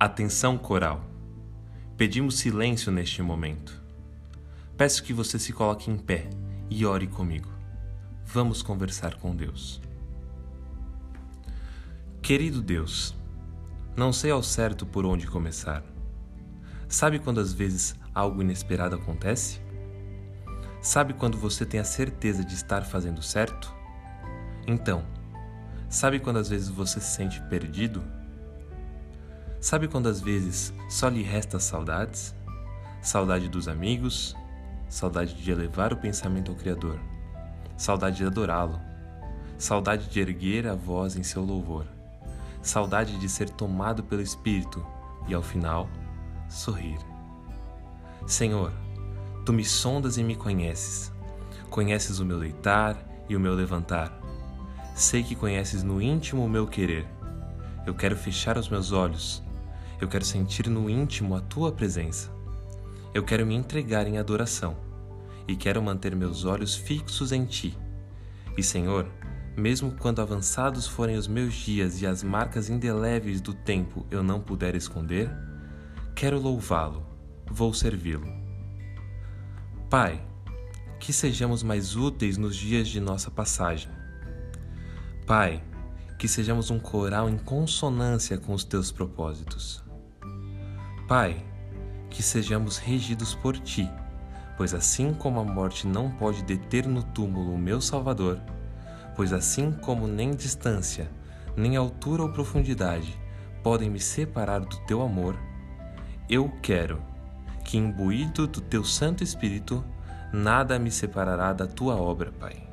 Atenção coral. Pedimos silêncio neste momento. Peço que você se coloque em pé e ore comigo. Vamos conversar com Deus. Querido Deus, não sei ao certo por onde começar. Sabe quando às vezes algo inesperado acontece? Sabe quando você tem a certeza de estar fazendo certo? Então, sabe quando às vezes você se sente perdido? Sabe quando às vezes só lhe resta saudades? Saudade dos amigos, saudade de elevar o pensamento ao Criador, saudade de adorá-lo, saudade de erguer a voz em seu louvor, saudade de ser tomado pelo Espírito e, ao final, sorrir. Senhor, tu me sondas e me conheces. Conheces o meu deitar e o meu levantar. Sei que conheces no íntimo o meu querer. Eu quero fechar os meus olhos eu quero sentir no íntimo a tua presença. Eu quero me entregar em adoração e quero manter meus olhos fixos em ti. E, Senhor, mesmo quando avançados forem os meus dias e as marcas indeléveis do tempo eu não puder esconder, quero louvá-lo, vou servi-lo. Pai, que sejamos mais úteis nos dias de nossa passagem. Pai, que sejamos um coral em consonância com os teus propósitos. Pai, que sejamos regidos por Ti, pois assim como a morte não pode deter no túmulo o meu Salvador, pois assim como nem distância, nem altura ou profundidade podem me separar do Teu amor, eu quero que, imbuído do Teu Santo Espírito, nada me separará da Tua obra, Pai.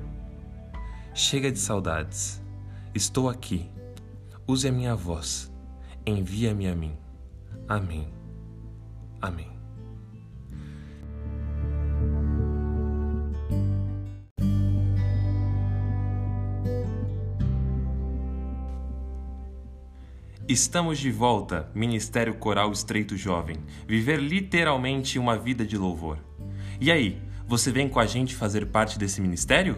Chega de saudades, estou aqui, use a minha voz, envia-me a mim. Amém. Amém. Estamos de volta, Ministério Coral Estreito Jovem, viver literalmente uma vida de louvor. E aí, você vem com a gente fazer parte desse ministério?